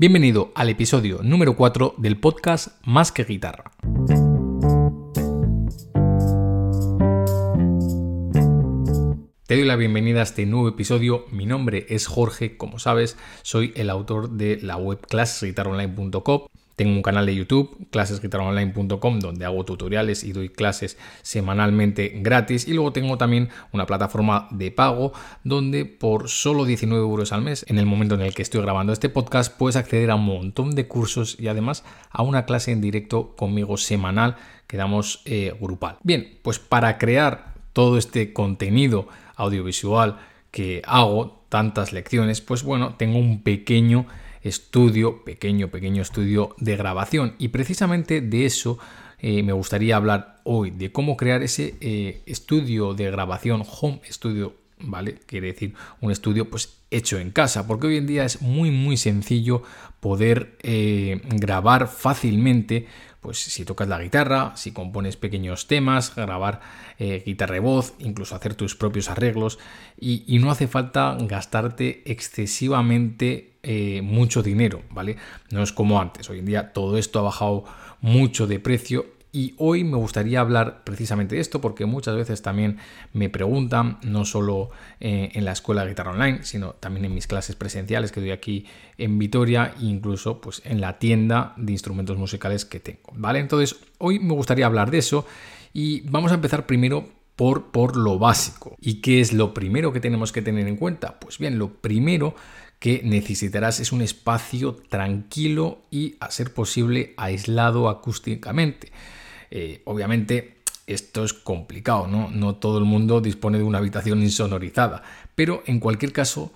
Bienvenido al episodio número 4 del podcast Más que Guitarra. Te doy la bienvenida a este nuevo episodio. Mi nombre es Jorge, como sabes, soy el autor de la web clasesguitaronline.com tengo un canal de YouTube, clasesguitaronline.com, donde hago tutoriales y doy clases semanalmente gratis. Y luego tengo también una plataforma de pago donde por solo 19 euros al mes, en el momento en el que estoy grabando este podcast, puedes acceder a un montón de cursos y además a una clase en directo conmigo semanal que damos eh, grupal. Bien, pues para crear todo este contenido audiovisual que hago, tantas lecciones, pues bueno, tengo un pequeño estudio, pequeño, pequeño estudio de grabación. Y precisamente de eso eh, me gustaría hablar hoy, de cómo crear ese eh, estudio de grabación, home studio, ¿vale? Quiere decir un estudio pues hecho en casa, porque hoy en día es muy, muy sencillo poder eh, grabar fácilmente pues si tocas la guitarra, si compones pequeños temas, grabar eh, guitarra y voz, incluso hacer tus propios arreglos y, no hace falta gastarte excesivamente eh, mucho dinero, ¿vale? No es como antes, hoy en día todo esto ha bajado mucho de precio y hoy me gustaría hablar precisamente de esto porque muchas veces también me preguntan, no solo eh, en la escuela de guitarra online, sino también en mis clases presenciales que doy aquí en Vitoria e incluso pues en la tienda de instrumentos musicales que tengo, ¿vale? Entonces, hoy me gustaría hablar de eso y vamos a empezar primero por, por lo básico. ¿Y qué es lo primero que tenemos que tener en cuenta? Pues bien, lo primero que necesitarás es un espacio tranquilo y, a ser posible, aislado acústicamente. Eh, obviamente esto es complicado, ¿no? No todo el mundo dispone de una habitación insonorizada, pero en cualquier caso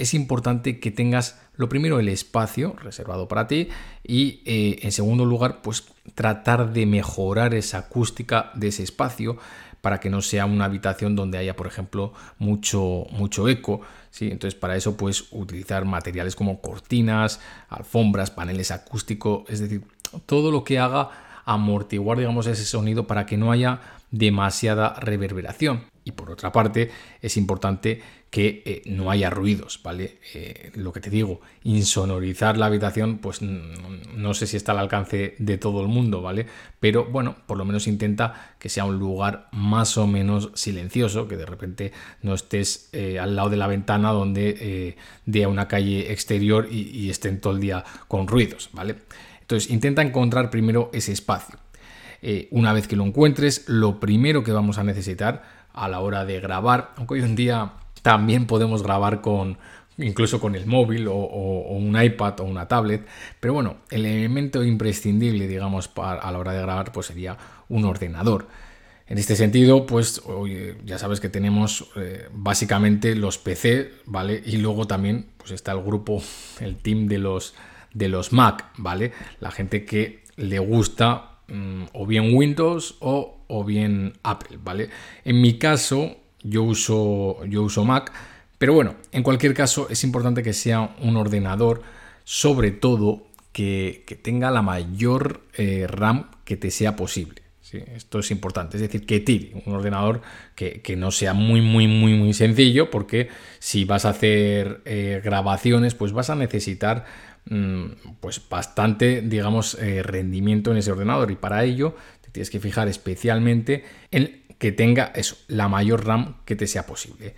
es importante que tengas lo primero el espacio reservado para ti y eh, en segundo lugar pues tratar de mejorar esa acústica de ese espacio para que no sea una habitación donde haya por ejemplo mucho mucho eco ¿sí? entonces para eso puedes utilizar materiales como cortinas alfombras paneles acústicos es decir todo lo que haga amortiguar, digamos, ese sonido para que no haya demasiada reverberación. Y por otra parte, es importante que eh, no haya ruidos, ¿vale? Eh, lo que te digo, insonorizar la habitación, pues no, sé si está al alcance de todo el mundo, ¿vale? Pero bueno, por lo menos intenta que sea un lugar más o menos silencioso, que de repente no estés eh, al lado de la ventana donde dé a una calle exterior y, y estén todo el día con ruidos, ¿vale? Entonces intenta encontrar primero ese espacio. Eh, una vez que lo encuentres, lo primero que vamos a necesitar a la hora de grabar, aunque hoy en día también podemos grabar con incluso con el móvil o, un iPad o una tablet, pero bueno, el elemento imprescindible, digamos, a la hora de grabar, pues sería un ordenador. En este sentido, pues ya sabes que tenemos eh, básicamente los PC, ¿vale? Y luego también pues está el grupo, el team de los de los Mac, ¿vale? La gente que le gusta mm, o bien Windows o, o, bien Apple, ¿vale? En mi caso, yo uso, yo uso Mac, pero bueno, en cualquier caso es importante que sea un ordenador, sobre todo que, tenga la mayor eh, RAM que te sea posible. esto es importante, es decir, que tire un ordenador que, no sea muy, muy, muy, muy sencillo, porque si vas a hacer eh, grabaciones, pues vas a necesitar pues bastante, digamos, eh, rendimiento en ese ordenador. Y para ello te tienes que fijar especialmente en que tenga eso, la mayor RAM que te sea posible.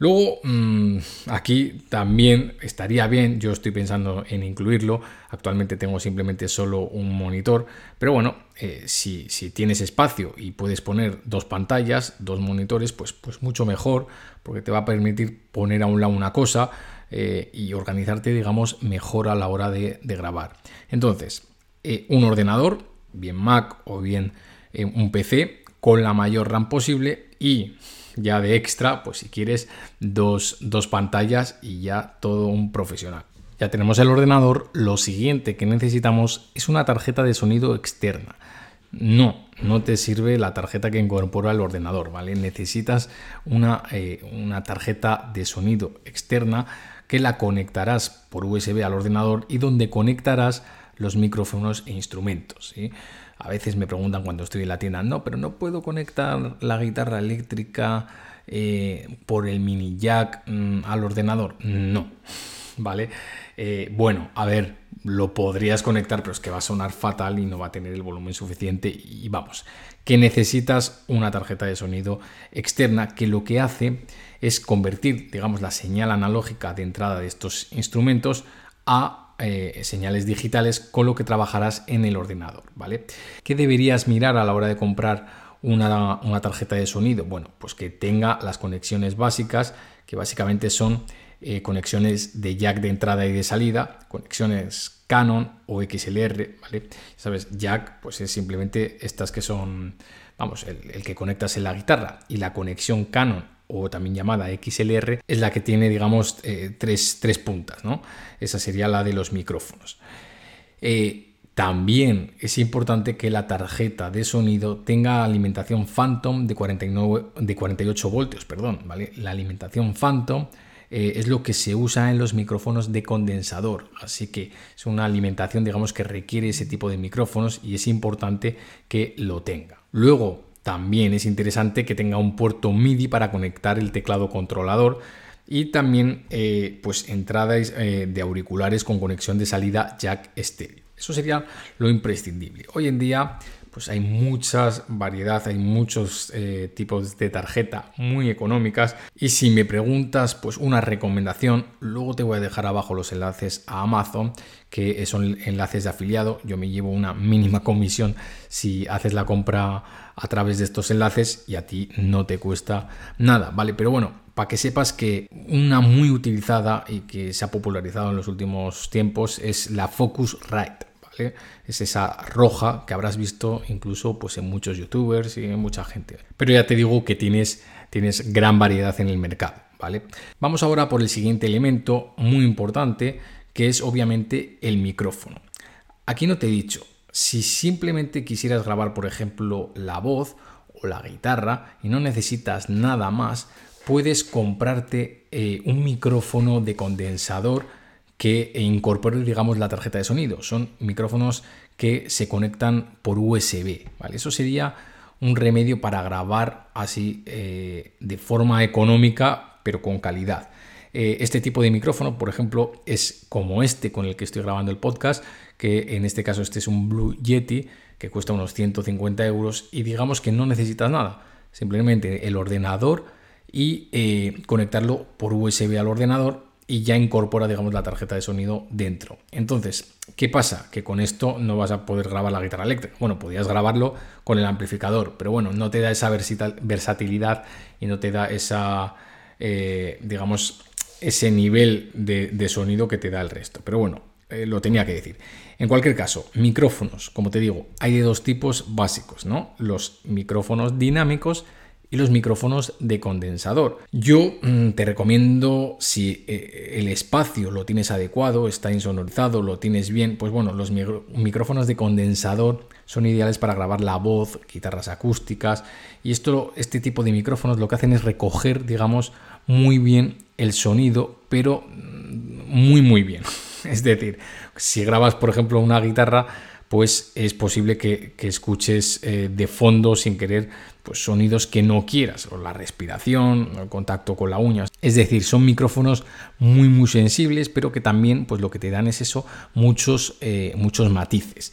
Luego, mm, aquí también estaría bien, yo estoy pensando en incluirlo, actualmente tengo simplemente solo un monitor, pero bueno, eh, si, tienes espacio y puedes poner dos pantallas, dos monitores, pues, pues mucho mejor, porque te va a permitir poner a un lado una cosa, eh, y organizarte, digamos, mejor a la hora de, grabar. Entonces, eh, un ordenador, bien Mac o bien eh, un PC, con la mayor RAM posible y ya de extra, pues si quieres, dos, dos pantallas y ya todo un profesional. Ya tenemos el ordenador, lo siguiente que necesitamos es una tarjeta de sonido externa. No, no te sirve la tarjeta que incorpora el ordenador, ¿vale? Necesitas una, una tarjeta de sonido externa que la conectarás por USB al ordenador y donde conectarás los micrófonos e instrumentos. A veces me preguntan cuando estoy en la tienda, no, pero no puedo conectar la guitarra eléctrica eh, por el mini jack mm, al ordenador. No, ¿vale? Eh, bueno, a ver, lo podrías conectar, pero es que va a sonar fatal y no va a tener el volumen suficiente. Y vamos, que necesitas una tarjeta de sonido externa que lo que hace es convertir, digamos, la señal analógica de entrada de estos instrumentos a eh, señales digitales con lo que trabajarás en el ordenador, ¿vale? ¿Qué deberías mirar a la hora de comprar una, una tarjeta de sonido? Bueno, pues que tenga las conexiones básicas, que básicamente son eh, conexiones de jack de entrada y de salida, conexiones Canon o XLR, ¿vale? Sabes, jack pues es simplemente estas que son, vamos, el, que conectas en la guitarra y la conexión Canon o también llamada XLR es la que tiene, digamos, eh, tres, puntas, ¿no? Esa sería la de los micrófonos. Eh, también es importante que la tarjeta de sonido tenga alimentación Phantom de, 49, de 48 voltios, perdón, ¿vale? La alimentación Phantom eh, es lo que se usa en los micrófonos de condensador. Así que es una alimentación, digamos, que requiere ese tipo de micrófonos y es importante que lo tenga. Luego, también es interesante que tenga un puerto MIDI para conectar el teclado controlador y también eh, pues entradas eh, de auriculares con conexión de salida jack estéreo. Eso sería lo imprescindible. Hoy en día pues hay muchas variedad, hay muchos eh, tipos de tarjeta muy económicas. Y si me preguntas pues una recomendación, luego te voy a dejar abajo los enlaces a Amazon que son enlaces de afiliado, yo me llevo una mínima comisión si haces la compra a través de estos enlaces y a ti no te cuesta nada, ¿vale? Pero bueno, para que sepas que una muy utilizada y que se ha popularizado en los últimos tiempos es la Es esa roja que habrás visto incluso pues, en muchos youtubers y en mucha gente. Pero ya te digo que tienes, tienes gran variedad en el mercado, ¿vale? Vamos ahora por el siguiente elemento muy importante, que es obviamente el micrófono. Aquí no te he dicho, si simplemente quisieras grabar, por ejemplo, la voz o la guitarra y no necesitas nada más, puedes comprarte eh, un micrófono de condensador que incorpore, digamos, la tarjeta de sonido. Son micrófonos que se conectan por USB, ¿vale? Eso sería un remedio para grabar así eh, de forma económica, pero con calidad. Eh, este tipo de micrófono, por ejemplo, es como este con el que estoy grabando el podcast, que en este caso este es un Blue Yeti que cuesta unos 150 euros y digamos que no necesitas nada, simplemente el ordenador y eh, conectarlo por USB al ordenador y ya incorpora, digamos, la tarjeta de sonido dentro. Entonces, ¿qué pasa? Que con esto no vas a poder grabar la guitarra eléctrica. Bueno, podías grabarlo con el amplificador, pero bueno, no te da esa versatilidad y no te da esa, eh, digamos, ese nivel de, sonido que te da el resto. Pero bueno, eh, lo tenía que decir. En cualquier caso, micrófonos, como te digo, hay de dos tipos básicos, ¿no? Los micrófonos dinámicos y los micrófonos de condensador. Yo mm, te recomiendo si eh, el espacio lo tienes adecuado, está insonorizado, lo tienes bien, pues bueno, los micrófonos de condensador son ideales para grabar la voz, guitarras acústicas y esto, este tipo de micrófonos lo que hacen es recoger, digamos, muy bien el sonido, pero mm, muy muy bien. Es decir, si grabas, por ejemplo, una guitarra, pues es posible que, escuches eh, de fondo sin querer pues sonidos que no quieras, o la respiración, el contacto con la uña. Es decir, son micrófonos muy muy sensibles, pero que también pues lo que te dan es eso, muchos, eh, muchos matices.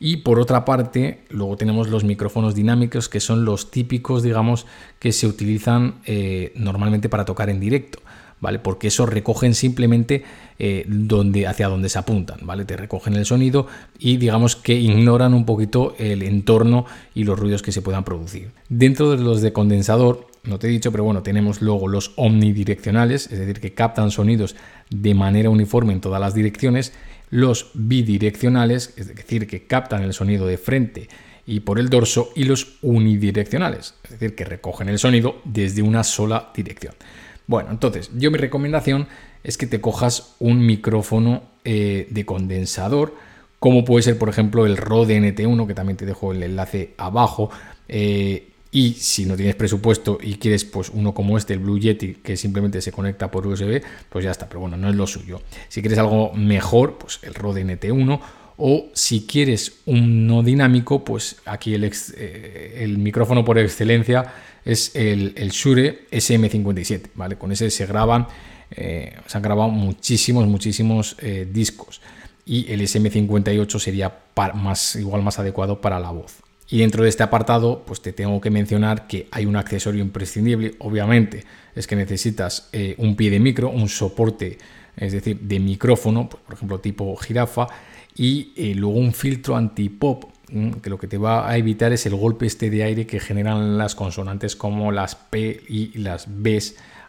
Y por otra parte, luego tenemos los micrófonos dinámicos, que son los típicos, digamos, que se utilizan eh, normalmente para tocar en directo. ¿Vale? Porque eso recogen simplemente eh, donde, hacia donde se apuntan, ¿vale? Te recogen el sonido y digamos que ignoran un poquito el entorno y los ruidos que se puedan producir. Dentro de los de condensador, no te he dicho, pero bueno, tenemos luego los omnidireccionales, es decir, que captan sonidos de manera uniforme en todas las direcciones, los bidireccionales, es decir, que captan el sonido de frente y por el dorso, y los unidireccionales, es decir, que recogen el sonido desde una sola dirección. Bueno, entonces, yo mi recomendación es que te cojas un micrófono eh, de condensador, como puede ser, por ejemplo, el Rode NT1, que también te dejo el enlace abajo. Eh, y si no tienes presupuesto y quieres pues uno como este, el Blue Yeti, que simplemente se conecta por USB, pues ya está, pero bueno, no es lo suyo. Si quieres algo mejor, pues el Rode NT1 o si quieres un no dinámico, pues aquí el, eh, el micrófono por excelencia es el, el, Shure SM57, ¿vale? Con ese se graban, eh, se han grabado muchísimos, muchísimos eh, discos. y el SM58 sería más, igual más adecuado para la voz. Y dentro de este apartado, pues te tengo que mencionar que hay un accesorio imprescindible, obviamente, es que necesitas eh, un pie de micro, un soporte, es decir, de micrófono, por ejemplo, tipo jirafa, y luego un filtro anti-pop, que lo que te va a evitar es el golpe este de aire que generan las consonantes como las P y las B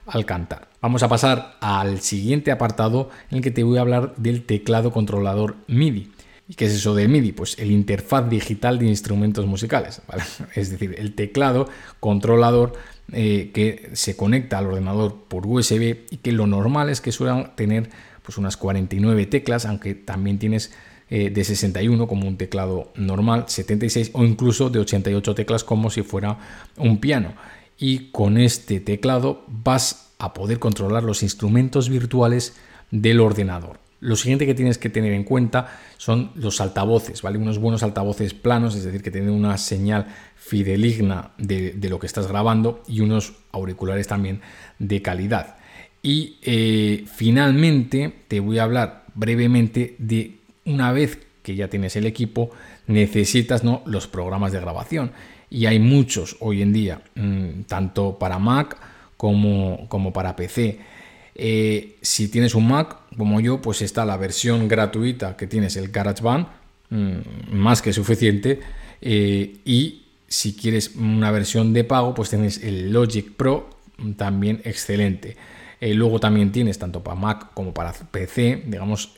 al cantar. Vamos a pasar al siguiente apartado en el que te voy a hablar del teclado controlador MIDI. ¿Y qué es eso de MIDI? Pues el interfaz digital de instrumentos musicales, es decir, el teclado controlador eh, que se conecta al ordenador por USB y que lo normal es que suelen tener pues unas 49 teclas, aunque también tienes eh, de 61 como un teclado normal, 76 o incluso de 88 teclas como si fuera un piano. Y con este teclado vas a poder controlar los instrumentos virtuales del ordenador. Lo siguiente que tienes que tener en cuenta son los altavoces, ¿vale? Unos buenos altavoces planos, es decir, que tienen una señal fideligna de, lo que estás grabando y unos auriculares también de calidad. Y eh, finalmente te voy a hablar brevemente de una vez que ya tienes el equipo, necesitas ¿no? los programas de grabación. Y hay muchos hoy en día, mm, tanto para Mac como, como para PC. Eh, si tienes un Mac como yo, pues está la versión gratuita que tienes, el GarageBand, mm, más que suficiente. Eh, y si quieres una versión de pago, pues tienes el Logic Pro, también excelente. Eh, luego también tienes tanto para Mac como para PC, digamos,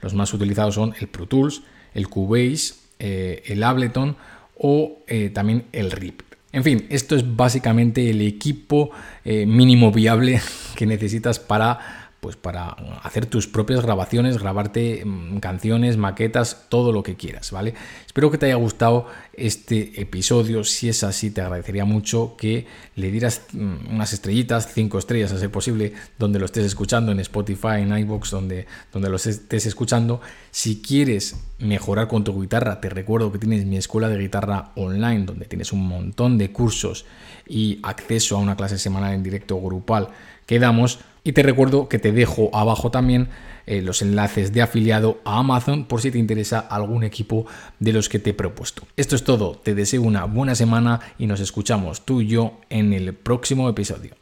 los más utilizados son el Pro Tools, el Cubase, el Ableton o también el RIP. En fin, esto es básicamente el equipo eh, mínimo viable que necesitas para pues para hacer tus propias grabaciones, grabarte mm, canciones, maquetas, todo lo que quieras, ¿vale? Espero que te haya gustado este episodio. Si es así, te agradecería mucho que le dieras mm, unas estrellitas, cinco estrellas a ser posible, donde lo estés escuchando, en Spotify, en iVoox, donde, donde lo estés escuchando. Si quieres mejorar con tu guitarra, te recuerdo que tienes mi escuela de guitarra online, donde tienes un montón de cursos y acceso a una clase semanal en directo grupal que damos y te recuerdo que te dejo abajo también eh, los enlaces de afiliado a Amazon por si te interesa algún equipo de los que te he propuesto. Esto es todo, te deseo una buena semana y nos escuchamos tú y yo en el próximo episodio.